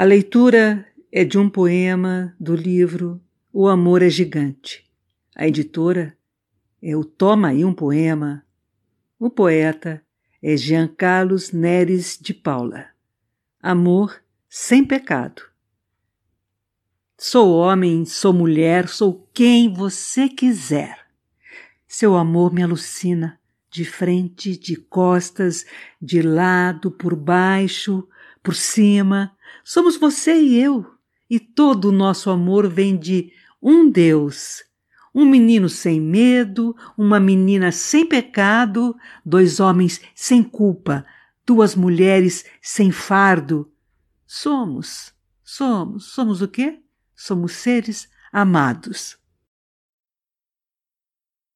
A leitura é de um poema do livro O Amor é Gigante. A editora é o Toma aí um Poema. O poeta é Jean Carlos Neres de Paula. Amor sem pecado. Sou homem, sou mulher, sou quem você quiser. Seu amor me alucina, de frente, de costas, de lado, por baixo, por cima. Somos você e eu, e todo o nosso amor vem de um Deus. Um menino sem medo, uma menina sem pecado, dois homens sem culpa, duas mulheres sem fardo. Somos, somos, somos o quê? Somos seres amados.